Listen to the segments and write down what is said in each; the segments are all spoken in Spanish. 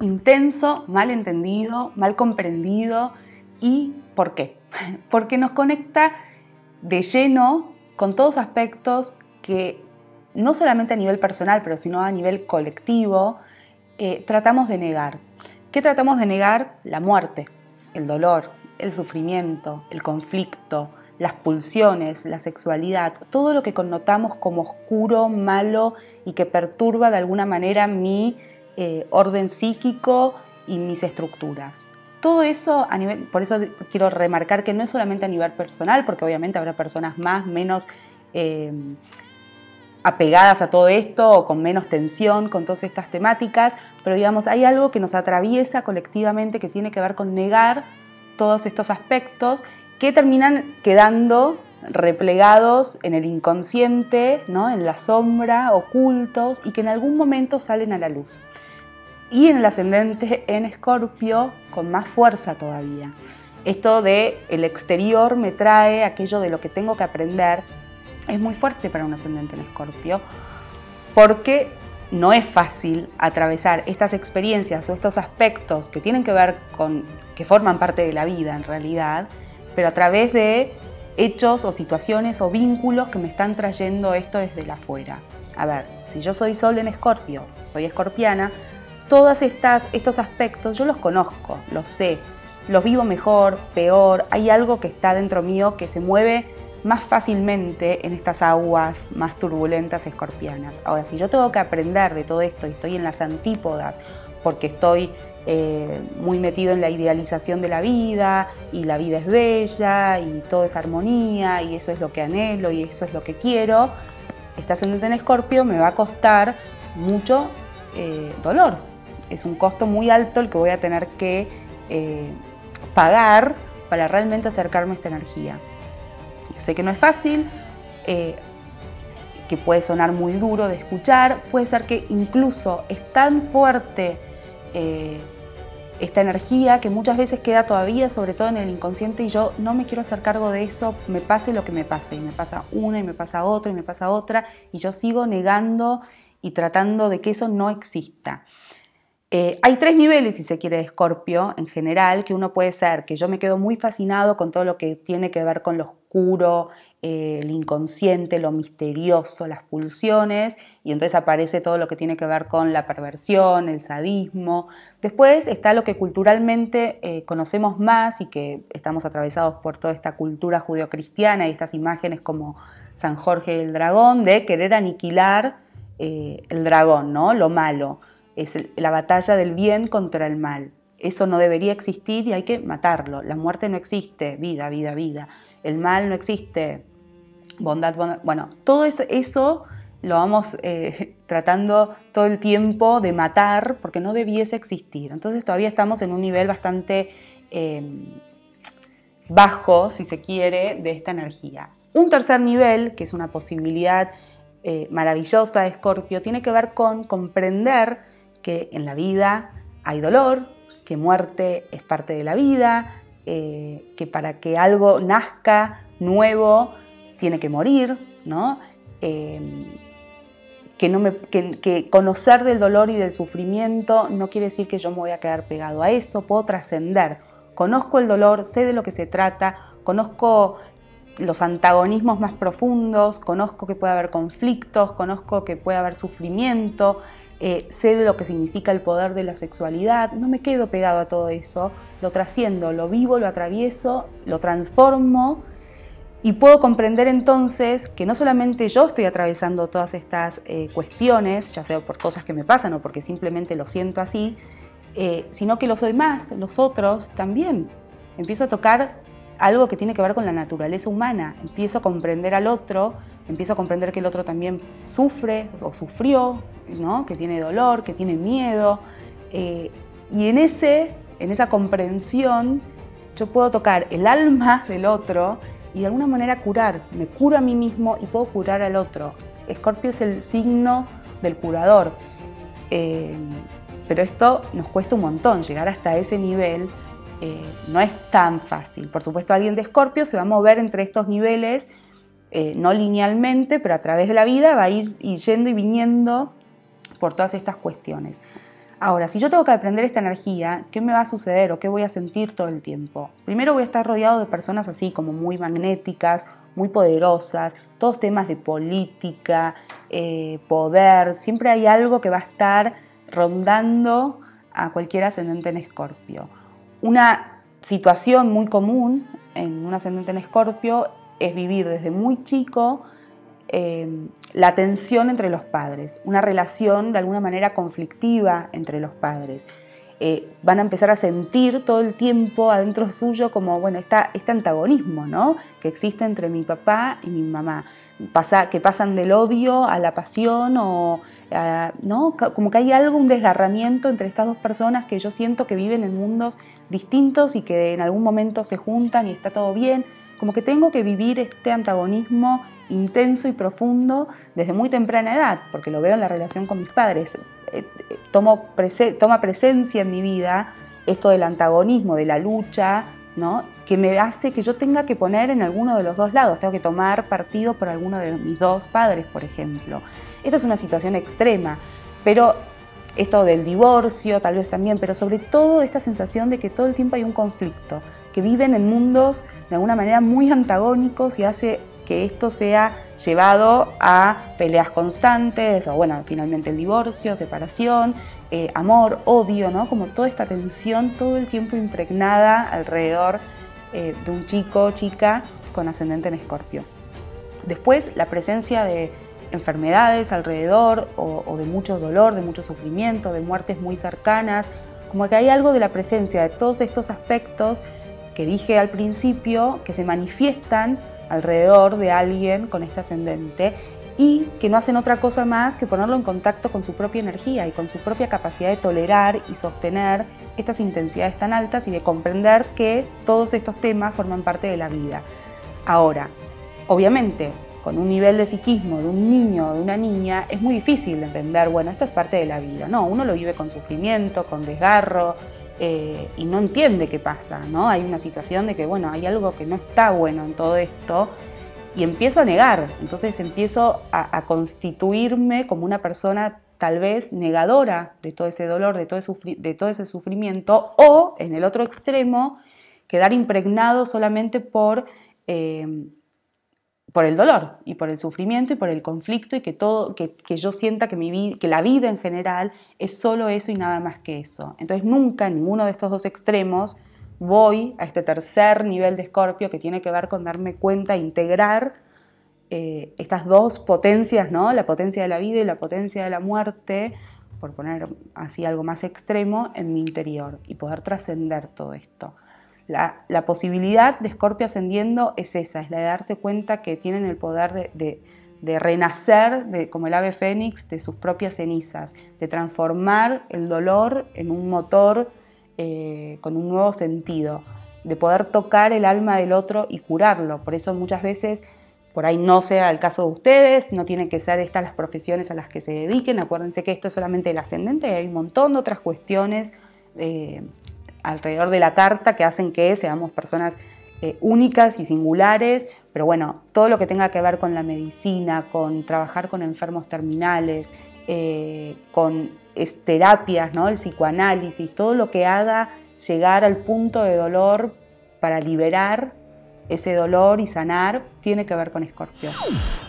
intenso, mal entendido, mal comprendido. ¿Y por qué? Porque nos conecta de lleno con todos aspectos que no solamente a nivel personal, pero sino a nivel colectivo, eh, tratamos de negar. ¿Qué tratamos de negar? La muerte, el dolor, el sufrimiento, el conflicto, las pulsiones, la sexualidad, todo lo que connotamos como oscuro, malo y que perturba de alguna manera mi eh, orden psíquico y mis estructuras. Todo eso a nivel, por eso quiero remarcar que no es solamente a nivel personal, porque obviamente habrá personas más, menos eh, apegadas a todo esto o con menos tensión con todas estas temáticas, pero digamos, hay algo que nos atraviesa colectivamente que tiene que ver con negar todos estos aspectos que terminan quedando replegados en el inconsciente, ¿no? en la sombra, ocultos y que en algún momento salen a la luz. Y en el ascendente en Escorpio con más fuerza todavía. Esto de el exterior me trae aquello de lo que tengo que aprender es muy fuerte para un ascendente en Escorpio porque no es fácil atravesar estas experiencias o estos aspectos que tienen que ver con que forman parte de la vida en realidad pero a través de hechos o situaciones o vínculos que me están trayendo esto desde la afuera. A ver, si yo soy sol en escorpio, soy escorpiana, todos estos aspectos yo los conozco, los sé, los vivo mejor, peor, hay algo que está dentro mío que se mueve más fácilmente en estas aguas más turbulentas escorpianas. Ahora, si yo tengo que aprender de todo esto y estoy en las antípodas porque estoy eh, muy metido en la idealización de la vida y la vida es bella y todo es armonía y eso es lo que anhelo y eso es lo que quiero, esta ascendente en escorpio me va a costar mucho eh, dolor. Es un costo muy alto el que voy a tener que eh, pagar para realmente acercarme a esta energía. Sé que no es fácil, que puede sonar muy duro de escuchar, puede ser que incluso es tan fuerte eh, esta energía que muchas veces queda todavía, sobre todo en el inconsciente, y yo no me quiero hacer cargo de eso, me pase lo que me pase, y me pasa una, y me pasa otra, y me pasa otra, y yo sigo negando y tratando de que eso no exista. Eh, hay tres niveles, si se quiere, de escorpio en general, que uno puede ser que yo me quedo muy fascinado con todo lo que tiene que ver con lo oscuro, eh, el inconsciente, lo misterioso, las pulsiones, y entonces aparece todo lo que tiene que ver con la perversión, el sadismo. Después está lo que culturalmente eh, conocemos más y que estamos atravesados por toda esta cultura judeocristiana y estas imágenes como San Jorge el dragón, de querer aniquilar el dragón, ¿no? lo malo. Es la batalla del bien contra el mal. Eso no debería existir y hay que matarlo. La muerte no existe, vida, vida, vida. El mal no existe, bondad, Bueno, todo eso, lo vamos eh, tratando todo el tiempo de matar porque no debiese existir. Entonces todavía estamos en un nivel bastante em, bajo, si se quiere, de esta energía. Un tercer nivel, que es una posibilidad eh, maravillosa de Escorpio, tiene que ver con comprender que en la vida hay dolor, que muerte es parte de la vida, eh, que para que algo nazca nuevo tiene que morir, ¿no? Em, que, no me, que, conocer del dolor y del sufrimiento no quiere decir que yo me voy a quedar pegado a eso, puedo trascender. Conozco el dolor, sé de lo que se trata, conozco los antagonismos más profundos, conozco que puede haber conflictos, conozco que puede haber sufrimiento, eh, sé de lo que significa el poder de la sexualidad, no me quedo pegado a todo eso, lo trasciendo, lo vivo, lo atravieso, lo transformo y puedo comprender entonces que no solamente yo estoy atravesando todas estas eh, cuestiones, ya sea por cosas que me pasan o porque simplemente lo siento así, eh, sino que los demás, los otros también. Empiezo a tocar algo que tiene que ver con la naturaleza humana, empiezo a comprender al otro, empiezo a comprender que el otro también sufre o sufrió, ¿no? que tiene dolor, que tiene miedo. Eh, y en ese en esa comprensión, yo puedo tocar el alma del otro y de alguna manera curar. Me curo a mí mismo y puedo curar al otro. Escorpio es el signo del curador. Eh, pero esto nos cuesta un montón, llegar hasta ese nivel eh, no es tan fácil. Por supuesto, alguien de Escorpio se va a mover entre estos niveles, eh, no linealmente, pero a través de la vida va a ir yendo y viniendo por todas estas cuestiones. Ahora, si yo tengo que aprender esta energía, ¿qué me va a suceder o qué voy a sentir todo el tiempo? Primero voy a estar rodeado de personas así, como muy magnéticas, muy poderosas, todos temas de política, eh, poder, siempre hay algo que va a estar rondando a cualquier ascendente en escorpio. Una situación muy común en un ascendente en escorpio es vivir desde muy chico Em, la tensión entre los padres, una relación de alguna manera conflictiva entre los padres. Eh, van a empezar a sentir todo el tiempo adentro suyo como, bueno, este antagonismo, ¿no? Que existe entre mi papá y mi mamá. Pasa, que pasan del odio a la pasión o, ¿no? Como que hay algo, un desgarramiento entre estas dos personas que yo siento que viven en mundos distintos y que en algún momento se juntan y está todo bien. Como que tengo que vivir este antagonismo intenso y profundo desde muy temprana edad, porque lo veo en la relación con mis padres. Eh, eh, toma presencia en mi vida esto del antagonismo, de la lucha, ¿no? que me hace que yo tenga que poner en alguno de los dos lados, tengo que tomar partido por alguno de mis dos padres, por ejemplo. Esta es una situación extrema, pero esto del divorcio tal vez también, pero sobre todo esta sensación de que todo el tiempo hay un conflicto, que viven en mundos de alguna manera muy antagónicos y hace que esto sea llevado a peleas constantes, o bueno, finalmente el divorcio, separación, eh, amor, odio, ¿no? Como toda esta tensión todo el tiempo impregnada alrededor eh, de un chico, chica con ascendente en escorpio. Después, la presencia de enfermedades alrededor o, o de mucho dolor, de mucho sufrimiento, de muertes muy cercanas, como que hay algo de la presencia de todos estos aspectos que dije al principio que se manifiestan alrededor de alguien con este ascendente y que no hacen otra cosa más que ponerlo en contacto con su propia energía y con su propia capacidad de tolerar y sostener estas intensidades tan altas y de comprender que todos estos temas forman parte de la vida. Ahora, obviamente, con un nivel de psiquismo de un niño o de una niña, es muy difícil entender, bueno, esto es parte de la vida. No, uno lo vive con sufrimiento, con desgarro, eh, y no entiende qué pasa, ¿no? Hay una situación de que, bueno, hay algo que no está bueno en todo esto y empiezo a negar, entonces empiezo a, constituirme como una persona tal vez negadora de todo ese dolor, de todo, ese sufrimiento, o en el otro extremo, quedar impregnado solamente por eh, por el dolor y por el sufrimiento y por el conflicto y que todo que, yo sienta que mi que la vida en general es solo eso y nada más que eso. Entonces nunca en ninguno de estos dos extremos voy a este tercer nivel de escorpio que tiene que ver con darme cuenta, integrar eh, estas dos potencias, ¿no? La potencia de la vida y la potencia de la muerte, por poner así algo más extremo, en mi interior y poder trascender todo esto. La, posibilidad de Escorpio ascendiendo es esa, es la de darse cuenta que tienen el poder de, renacer, de, como el ave fénix, de sus propias cenizas, de transformar el dolor en un motor eh, con un nuevo sentido, de poder tocar el alma del otro y curarlo. Por eso muchas veces, por ahí no sea el caso de ustedes, no tienen que ser estas las profesiones a las que se dediquen, acuérdense que esto es solamente el ascendente hay un montón de otras cuestiones. Eh, alrededor de la carta que hacen que seamos personas eh, únicas y singulares, pero bueno, todo lo que tenga que ver con la medicina, con trabajar con enfermos terminales, eh, con terapias, ¿no? el psicoanálisis, todo lo que haga llegar al punto de dolor para liberar ese dolor y sanar, tiene que ver con Escorpio.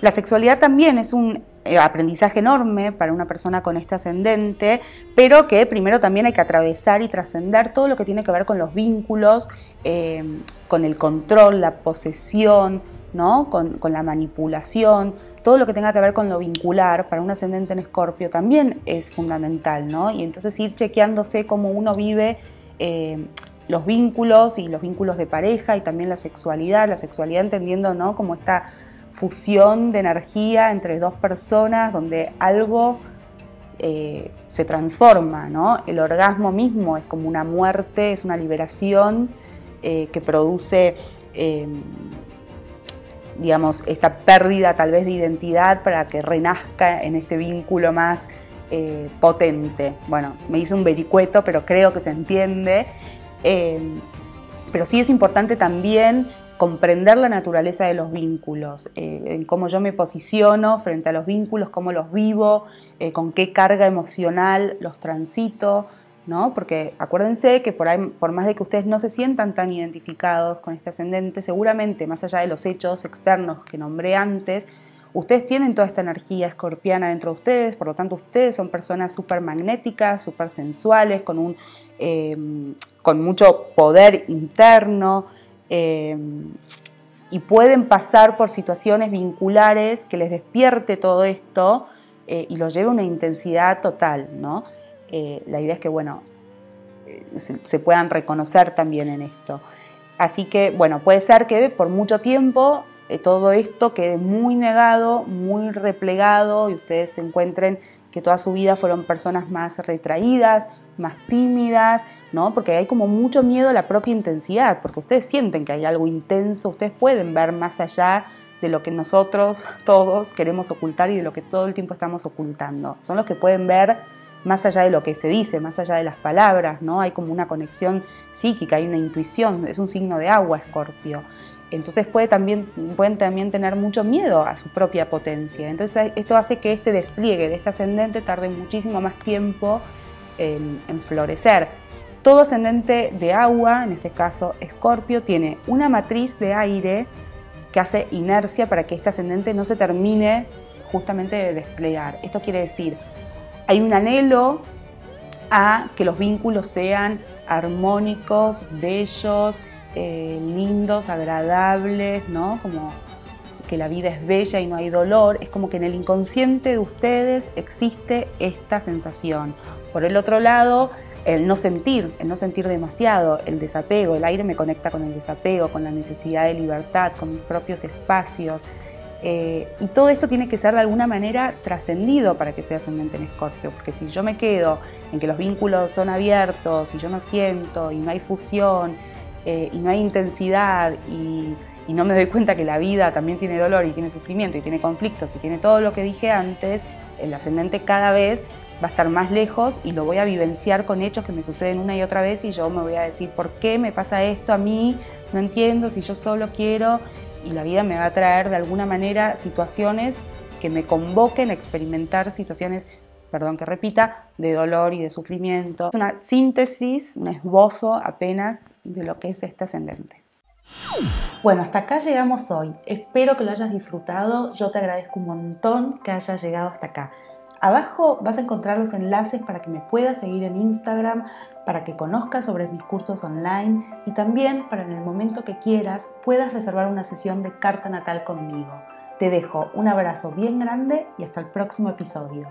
La sexualidad también es un aprendizaje enorme para una persona con este ascendente, pero que primero también hay que atravesar y trascender todo lo que tiene que ver con los vínculos, eh, con el control, la posesión, ¿no? Con, la manipulación, todo lo que tenga que ver con lo vincular para un ascendente en escorpio también es fundamental, ¿no? Y entonces ir chequeándose cómo uno vive eh, los vínculos y los vínculos de pareja y también la sexualidad, la sexualidad entendiendo, ¿no? Como esta fusión de energía entre dos personas donde algo eh, se transforma, ¿no? El orgasmo mismo es como una muerte, es una liberación eh, que produce, em, digamos, esta pérdida tal vez de identidad para que renazca en este vínculo más eh, potente. Bueno, me hice un vericueto, pero creo que se entiende. Em, pero sí es importante también comprender la naturaleza de los vínculos, eh, en cómo yo me posiciono frente a los vínculos, cómo los vivo, eh, con qué carga emocional los transito, ¿no? Porque acuérdense que por, ahí, por más de que ustedes no se sientan tan identificados con este ascendente, seguramente más allá de los hechos externos que nombré antes, ustedes tienen toda esta energía escorpiana dentro de ustedes, por lo tanto ustedes son personas súper magnéticas, súper sensuales, con, un, eh, con mucho poder interno, Em, y pueden pasar por situaciones vinculares que les despierte todo esto eh, y los lleve a una intensidad total, ¿no? Eh, la idea es que, bueno, eh, se, puedan reconocer también en esto. Así que, bueno, puede ser que por mucho tiempo todo esto quede muy negado, muy replegado y ustedes se encuentren que toda su vida fueron personas más retraídas, más tímidas, ¿no? Porque hay como mucho miedo a la propia intensidad, porque ustedes sienten que hay algo intenso, ustedes pueden ver más allá de lo que nosotros todos queremos ocultar y de lo que todo el tiempo estamos ocultando. Son los que pueden ver más allá de lo que se dice, más allá de las palabras, ¿no? Hay como una conexión psíquica, hay una intuición, es un signo de agua, Escorpio. Entonces puede también, pueden también tener mucho miedo a su propia potencia. Entonces esto hace que este despliegue de este ascendente tarde muchísimo más tiempo en, florecer. Todo ascendente de agua, en este caso Escorpio, tiene una matriz de aire que hace inercia para que este ascendente no se termine justamente de desplegar. Esto quiere decir, hay un anhelo a que los vínculos sean armónicos, bellos, eh, lindos, agradables, ¿no? Como que la vida es bella y no hay dolor. Es como que en el inconsciente de ustedes existe esta sensación. Por el otro lado, el no sentir, el no sentir demasiado, el desapego, el aire me conecta con el desapego, con la necesidad de libertad, con mis propios espacios. Eh, y todo esto tiene que ser de alguna manera trascendido para que sea ascendente en Escorpio, porque si yo me quedo en que los vínculos son abiertos y yo no siento y no hay fusión eh, y no hay intensidad y, y no me doy cuenta que la vida también tiene dolor y tiene sufrimiento y tiene conflictos y tiene todo lo que dije antes, el ascendente cada vez va a estar más lejos y lo voy a vivenciar con hechos que me suceden una y otra vez y yo me voy a decir, ¿por qué me pasa esto a mí? No entiendo si yo solo quiero y la vida me va a traer de alguna manera situaciones que me convoquen a experimentar situaciones, perdón que repita, de dolor y de sufrimiento. Es una síntesis, un esbozo apenas de lo que es este ascendente. Bueno, hasta acá llegamos hoy. Espero que lo hayas disfrutado. Yo te agradezco un montón que hayas llegado hasta acá. Abajo vas a encontrar los enlaces para que me puedas seguir en Instagram, para que conozcas sobre mis cursos online y también para en el momento que quieras puedas reservar una sesión de carta natal conmigo. Te dejo un abrazo bien grande y hasta el próximo episodio.